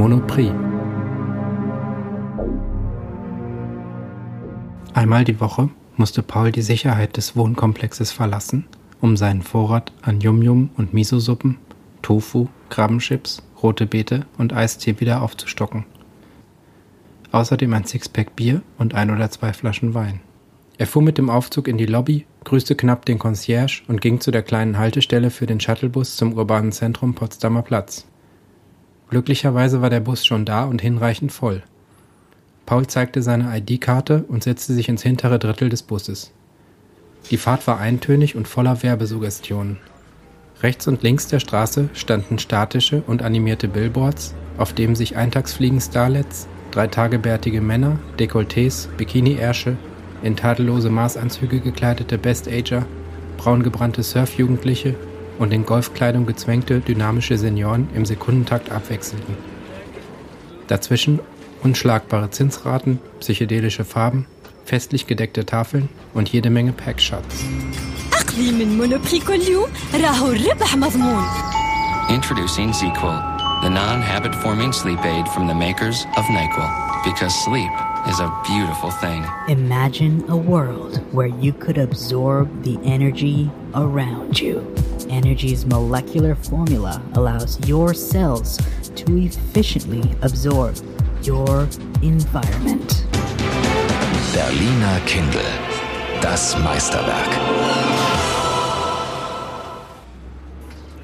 Monoprix. Einmal die Woche musste Paul die Sicherheit des Wohnkomplexes verlassen, um seinen Vorrat an Yum-Yum und Miso-Suppen, Tofu, Krabbenchips, rote Beete und Eistee wieder aufzustocken. Außerdem ein Sixpack Bier und ein oder zwei Flaschen Wein. Er fuhr mit dem Aufzug in die Lobby, grüßte knapp den Concierge und ging zu der kleinen Haltestelle für den Shuttlebus zum urbanen Zentrum Potsdamer Platz. Glücklicherweise war der Bus schon da und hinreichend voll. Paul zeigte seine ID-Karte und setzte sich ins hintere Drittel des Busses. Die Fahrt war eintönig und voller Werbesuggestionen. Rechts und links der Straße standen statische und animierte Billboards, auf denen sich Eintagsfliegen-Starlets, dreitagebärtige Männer, Dekolletés, Bikini-Ärsche in tadellose Maßanzüge gekleidete Best-Ager, braungebrannte Surfjugendliche und in Golfkleidung gezwängte dynamische Senioren im Sekundentakt abwechselten. Dazwischen unschlagbare Zinsraten, psychedelische Farben, festlich gedeckte Tafeln und jede Menge Packshots. Introducing ZQL, the non-habit forming sleep aid from the makers of NyQuil, because sleep is a beautiful thing. Imagine a world where you could absorb the energy around you. Energy's molecular formula allows your cells to efficiently absorb your environment. Berliner Kindle. Das Meisterwerk.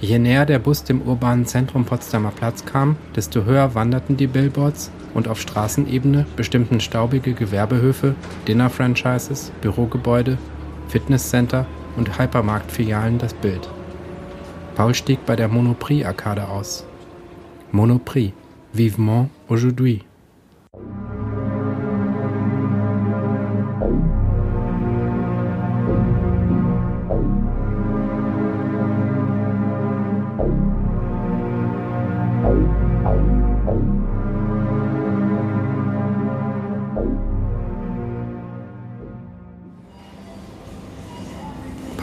Je näher der Bus dem urbanen Zentrum Potsdamer Platz kam, desto höher wanderten die Billboards und auf Straßenebene bestimmten staubige Gewerbehöfe, Dinner-Franchises, Bürogebäude, Fitnesscenter und Hypermarktfilialen das Bild. Paul stieg bei der Monoprix-Arkade aus. Monoprix, vivement aujourd'hui.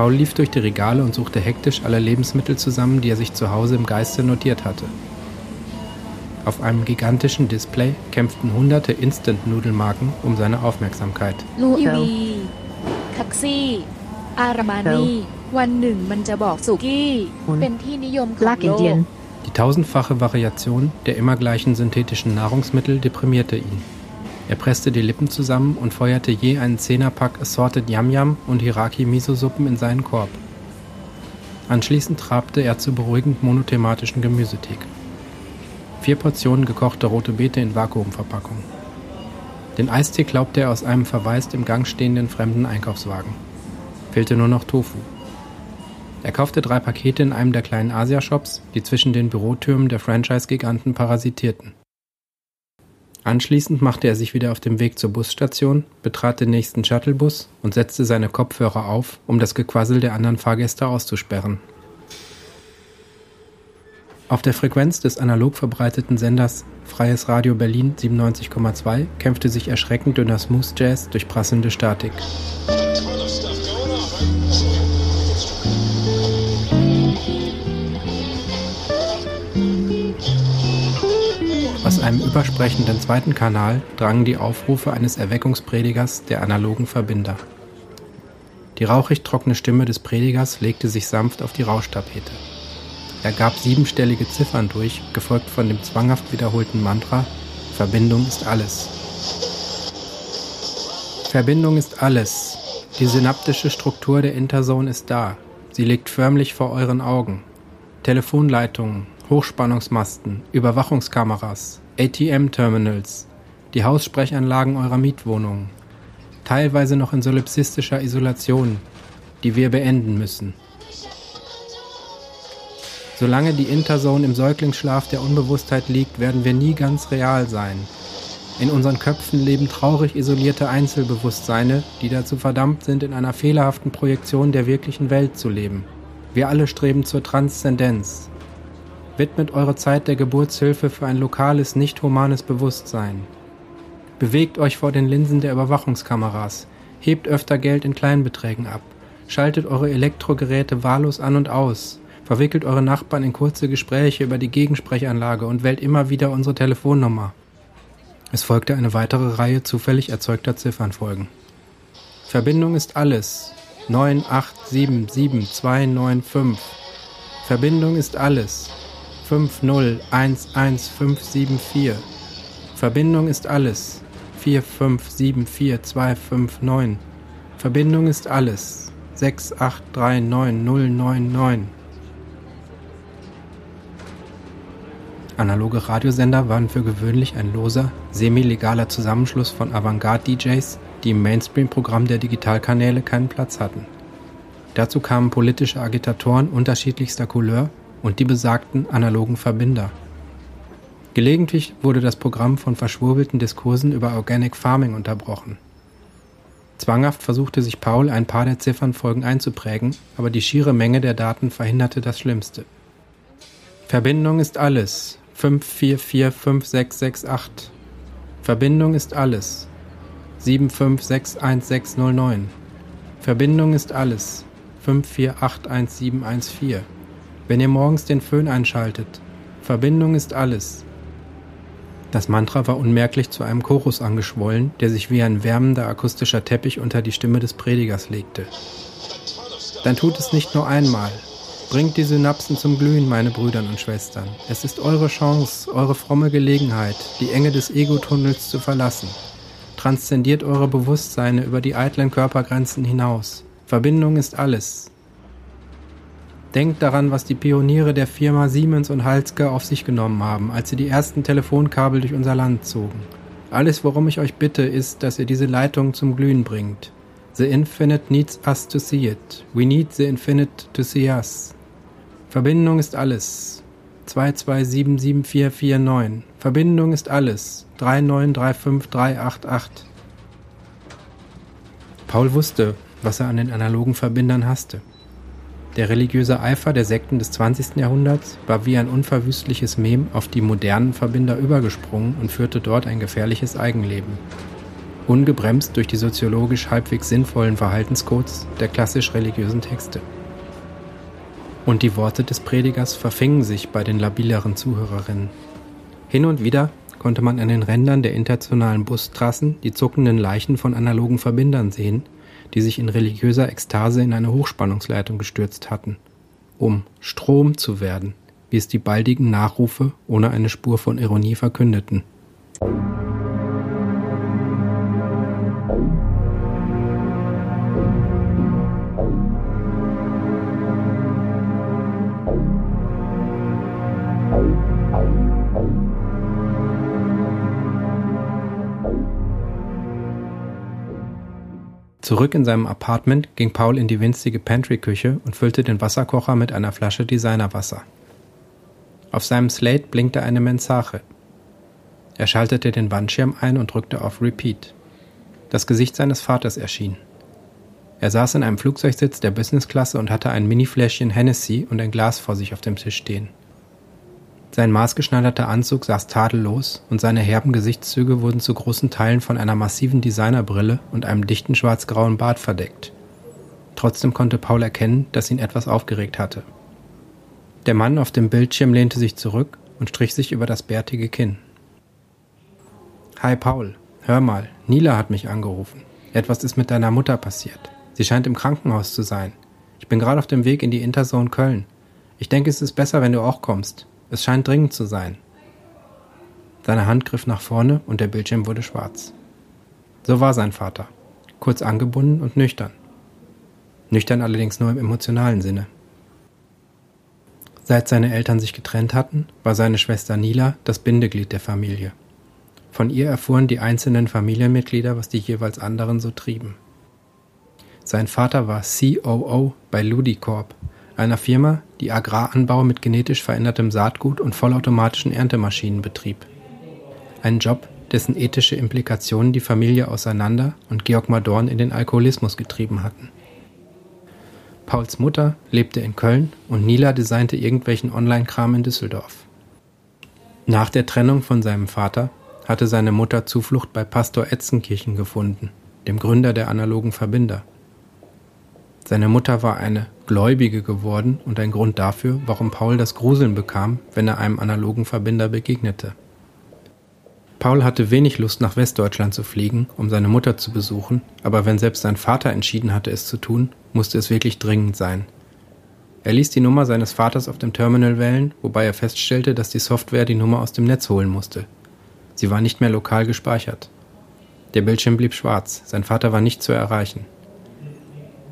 Paul lief durch die Regale und suchte hektisch alle Lebensmittel zusammen, die er sich zu Hause im Geiste notiert hatte. Auf einem gigantischen Display kämpften hunderte Instant-Nudelmarken um seine Aufmerksamkeit. Die tausendfache Variation der immer gleichen synthetischen Nahrungsmittel deprimierte ihn. Er presste die Lippen zusammen und feuerte je einen Zehnerpack Assorted Yam Yam und Hiraki Miso-Suppen in seinen Korb. Anschließend trabte er zur beruhigend monothematischen Gemüsetheke. Vier Portionen gekochte rote Beete in Vakuumverpackung. Den Eistee glaubte er aus einem verwaist im Gang stehenden fremden Einkaufswagen. Fehlte nur noch Tofu. Er kaufte drei Pakete in einem der kleinen Asia-Shops, die zwischen den Bürotürmen der Franchise-Giganten parasitierten. Anschließend machte er sich wieder auf den Weg zur Busstation, betrat den nächsten Shuttlebus und setzte seine Kopfhörer auf, um das Gequassel der anderen Fahrgäste auszusperren. Auf der Frequenz des analog verbreiteten Senders Freies Radio Berlin 97,2 kämpfte sich erschreckend dünner Smooth Jazz durch prasselnde Statik. Aus einem übersprechenden zweiten Kanal drangen die Aufrufe eines Erweckungspredigers der analogen Verbinder. Die rauchig trockene Stimme des Predigers legte sich sanft auf die Rauschtapete. Er gab siebenstellige Ziffern durch, gefolgt von dem zwanghaft wiederholten Mantra Verbindung ist alles. Verbindung ist alles. Die synaptische Struktur der Interzone ist da. Sie liegt förmlich vor euren Augen. Telefonleitungen, Hochspannungsmasten, Überwachungskameras, ATM-Terminals, die Haussprechanlagen eurer Mietwohnungen, teilweise noch in solipsistischer Isolation, die wir beenden müssen. Solange die Interzone im Säuglingsschlaf der Unbewusstheit liegt, werden wir nie ganz real sein. In unseren Köpfen leben traurig isolierte Einzelbewusstseine, die dazu verdammt sind, in einer fehlerhaften Projektion der wirklichen Welt zu leben. Wir alle streben zur Transzendenz, Widmet eure Zeit der Geburtshilfe für ein lokales, nicht humanes Bewusstsein. Bewegt euch vor den Linsen der Überwachungskameras. Hebt öfter Geld in Kleinbeträgen ab. Schaltet eure Elektrogeräte wahllos an und aus. verwickelt eure Nachbarn in kurze Gespräche über die Gegensprechanlage und wählt immer wieder unsere Telefonnummer. Es folgte eine weitere Reihe zufällig erzeugter Ziffernfolgen. Verbindung ist alles. 9877295. Verbindung ist alles. 5011574. Verbindung ist alles. 4574259. Verbindung ist alles. 6839099. Analoge Radiosender waren für gewöhnlich ein loser, semi-legaler Zusammenschluss von Avantgarde-DJs, die im Mainstream-Programm der Digitalkanäle keinen Platz hatten. Dazu kamen politische Agitatoren unterschiedlichster Couleur und die besagten analogen Verbinder. Gelegentlich wurde das Programm von verschwurbelten Diskursen über Organic Farming unterbrochen. Zwanghaft versuchte sich Paul ein paar der Ziffernfolgen einzuprägen, aber die schiere Menge der Daten verhinderte das Schlimmste. Verbindung ist alles. 5445668. Verbindung ist alles. 7561609. Verbindung ist alles. 5481714. Wenn ihr morgens den Föhn einschaltet. Verbindung ist alles. Das Mantra war unmerklich zu einem Chorus angeschwollen, der sich wie ein wärmender akustischer Teppich unter die Stimme des Predigers legte. Dann tut es nicht nur einmal. Bringt die Synapsen zum Glühen, meine Brüder und Schwestern. Es ist eure Chance, eure fromme Gelegenheit, die Enge des Ego-Tunnels zu verlassen. Transzendiert eure Bewusstseine über die eitlen Körpergrenzen hinaus. Verbindung ist alles. Denkt daran, was die Pioniere der Firma Siemens und Halske auf sich genommen haben, als sie die ersten Telefonkabel durch unser Land zogen. Alles, worum ich euch bitte, ist, dass ihr diese Leitung zum Glühen bringt. The Infinite needs us to see it. We need the Infinite to see us. Verbindung ist alles. 2277449. Verbindung ist alles. 3935388. Paul wusste, was er an den analogen Verbindern hasste. Der religiöse Eifer der Sekten des 20. Jahrhunderts war wie ein unverwüstliches Mem auf die modernen Verbinder übergesprungen und führte dort ein gefährliches Eigenleben. Ungebremst durch die soziologisch halbwegs sinnvollen Verhaltenscodes der klassisch religiösen Texte. Und die Worte des Predigers verfingen sich bei den labileren Zuhörerinnen. Hin und wieder konnte man an den Rändern der internationalen Bustrassen die zuckenden Leichen von analogen Verbindern sehen, die sich in religiöser Ekstase in eine Hochspannungsleitung gestürzt hatten, um Strom zu werden, wie es die baldigen Nachrufe ohne eine Spur von Ironie verkündeten. Zurück in seinem Apartment ging Paul in die winzige Pantry-Küche und füllte den Wasserkocher mit einer Flasche Designerwasser. Auf seinem Slate blinkte eine Mensache. Er schaltete den Wandschirm ein und drückte auf Repeat. Das Gesicht seines Vaters erschien. Er saß in einem Flugzeugsitz der Businessklasse und hatte ein Minifläschchen Hennessy und ein Glas vor sich auf dem Tisch stehen. Sein maßgeschneiderter Anzug saß tadellos und seine herben Gesichtszüge wurden zu großen Teilen von einer massiven Designerbrille und einem dichten schwarzgrauen Bart verdeckt. Trotzdem konnte Paul erkennen, dass ihn etwas aufgeregt hatte. Der Mann auf dem Bildschirm lehnte sich zurück und strich sich über das bärtige Kinn. Hi Paul, hör mal, Nila hat mich angerufen. Etwas ist mit deiner Mutter passiert. Sie scheint im Krankenhaus zu sein. Ich bin gerade auf dem Weg in die Interzone Köln. Ich denke, es ist besser, wenn du auch kommst. Es scheint dringend zu sein. Seine Hand griff nach vorne und der Bildschirm wurde schwarz. So war sein Vater, kurz angebunden und nüchtern. Nüchtern allerdings nur im emotionalen Sinne. Seit seine Eltern sich getrennt hatten, war seine Schwester Nila das Bindeglied der Familie. Von ihr erfuhren die einzelnen Familienmitglieder, was die jeweils anderen so trieben. Sein Vater war COO bei Ludicorp, einer Firma, die Agraranbau mit genetisch verändertem Saatgut und vollautomatischen Erntemaschinen betrieb. Ein Job, dessen ethische Implikationen die Familie auseinander und Georg Madorn in den Alkoholismus getrieben hatten. Pauls Mutter lebte in Köln und Nila designte irgendwelchen Online-Kram in Düsseldorf. Nach der Trennung von seinem Vater hatte seine Mutter Zuflucht bei Pastor Etzenkirchen gefunden, dem Gründer der analogen Verbinder. Seine Mutter war eine Gläubige geworden und ein Grund dafür, warum Paul das Gruseln bekam, wenn er einem analogen Verbinder begegnete. Paul hatte wenig Lust, nach Westdeutschland zu fliegen, um seine Mutter zu besuchen, aber wenn selbst sein Vater entschieden hatte, es zu tun, musste es wirklich dringend sein. Er ließ die Nummer seines Vaters auf dem Terminal wählen, wobei er feststellte, dass die Software die Nummer aus dem Netz holen musste. Sie war nicht mehr lokal gespeichert. Der Bildschirm blieb schwarz, sein Vater war nicht zu erreichen.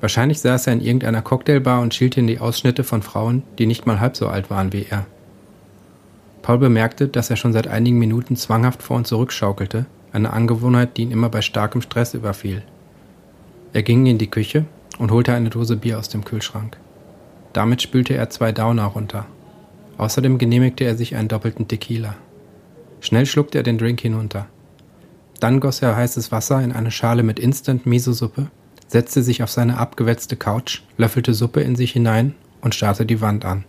Wahrscheinlich saß er in irgendeiner Cocktailbar und schielte in die Ausschnitte von Frauen, die nicht mal halb so alt waren wie er. Paul bemerkte, dass er schon seit einigen Minuten zwanghaft vor und zurück schaukelte, eine Angewohnheit, die ihn immer bei starkem Stress überfiel. Er ging in die Küche und holte eine Dose Bier aus dem Kühlschrank. Damit spülte er zwei Downer runter. Außerdem genehmigte er sich einen doppelten Tequila. Schnell schluckte er den Drink hinunter. Dann goss er heißes Wasser in eine Schale mit Instant-Miso-Suppe setzte sich auf seine abgewetzte Couch, löffelte Suppe in sich hinein und starrte die Wand an.